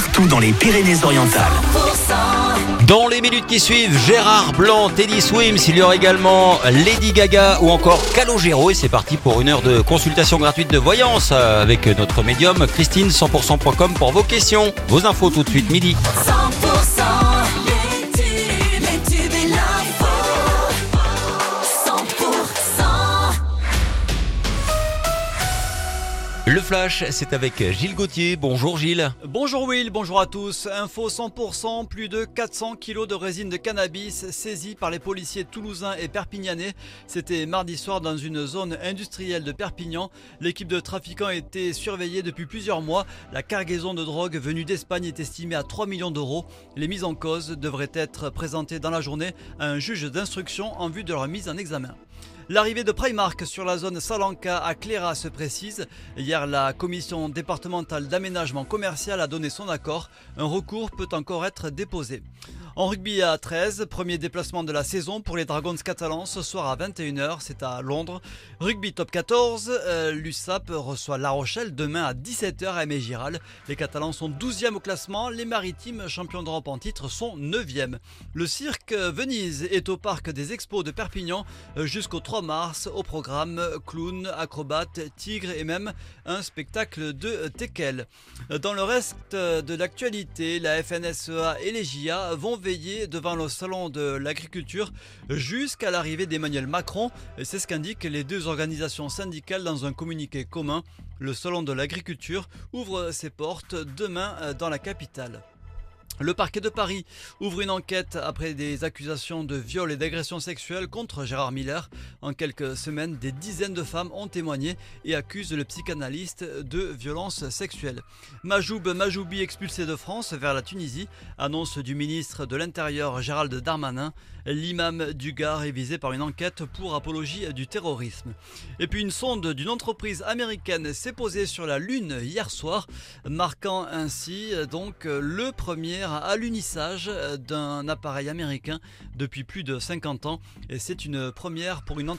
partout dans les Pyrénées-Orientales. Dans les minutes qui suivent, Gérard Blanc, Teddy Swims, il y aura également Lady Gaga ou encore Calogero et c'est parti pour une heure de consultation gratuite de voyance avec notre médium Christine 100%.com pour vos questions. Vos infos tout de suite midi. 100% Le flash, c'est avec Gilles Gauthier. Bonjour Gilles. Bonjour Will, bonjour à tous. Info 100%, plus de 400 kilos de résine de cannabis saisis par les policiers toulousains et perpignanais. C'était mardi soir dans une zone industrielle de Perpignan. L'équipe de trafiquants était surveillée depuis plusieurs mois. La cargaison de drogue venue d'Espagne est estimée à 3 millions d'euros. Les mises en cause devraient être présentées dans la journée à un juge d'instruction en vue de leur mise en examen. L'arrivée de Primark sur la zone Salanca à Cléra se précise. Hier, la commission départementale d'aménagement commercial a donné son accord. Un recours peut encore être déposé. En rugby à 13, premier déplacement de la saison pour les Dragons catalans ce soir à 21h, c'est à Londres. Rugby top 14, euh, l'USAP reçoit La Rochelle demain à 17h à Aimé Giral. Les Catalans sont 12e au classement, les Maritimes, champions d'Europe en titre, sont 9e. Le cirque Venise est au parc des Expos de Perpignan euh, jusqu'au 3 mars. Au programme clown, acrobate, tigre et même un spectacle de teckel. Dans le reste de l'actualité, la FNSEA et les JA vont veiller devant le salon de l'agriculture jusqu'à l'arrivée d'Emmanuel Macron. C'est ce qu'indiquent les deux organisations syndicales dans un communiqué commun. Le salon de l'agriculture ouvre ses portes demain euh, dans la capitale. Le parquet de Paris ouvre une enquête après des accusations de viol et d'agression sexuelle contre Gérard Miller. En quelques semaines, des dizaines de femmes ont témoigné et accusent le psychanalyste de violences sexuelles. Majoub Majoubi expulsé de France vers la Tunisie, annonce du ministre de l'Intérieur Gérald Darmanin. L'imam du Gard est visé par une enquête pour apologie du terrorisme. Et puis une sonde d'une entreprise américaine s'est posée sur la Lune hier soir, marquant ainsi euh, donc euh, le premier alunissage euh, d'un appareil américain depuis plus de 50 ans. Et c'est une première pour une entreprise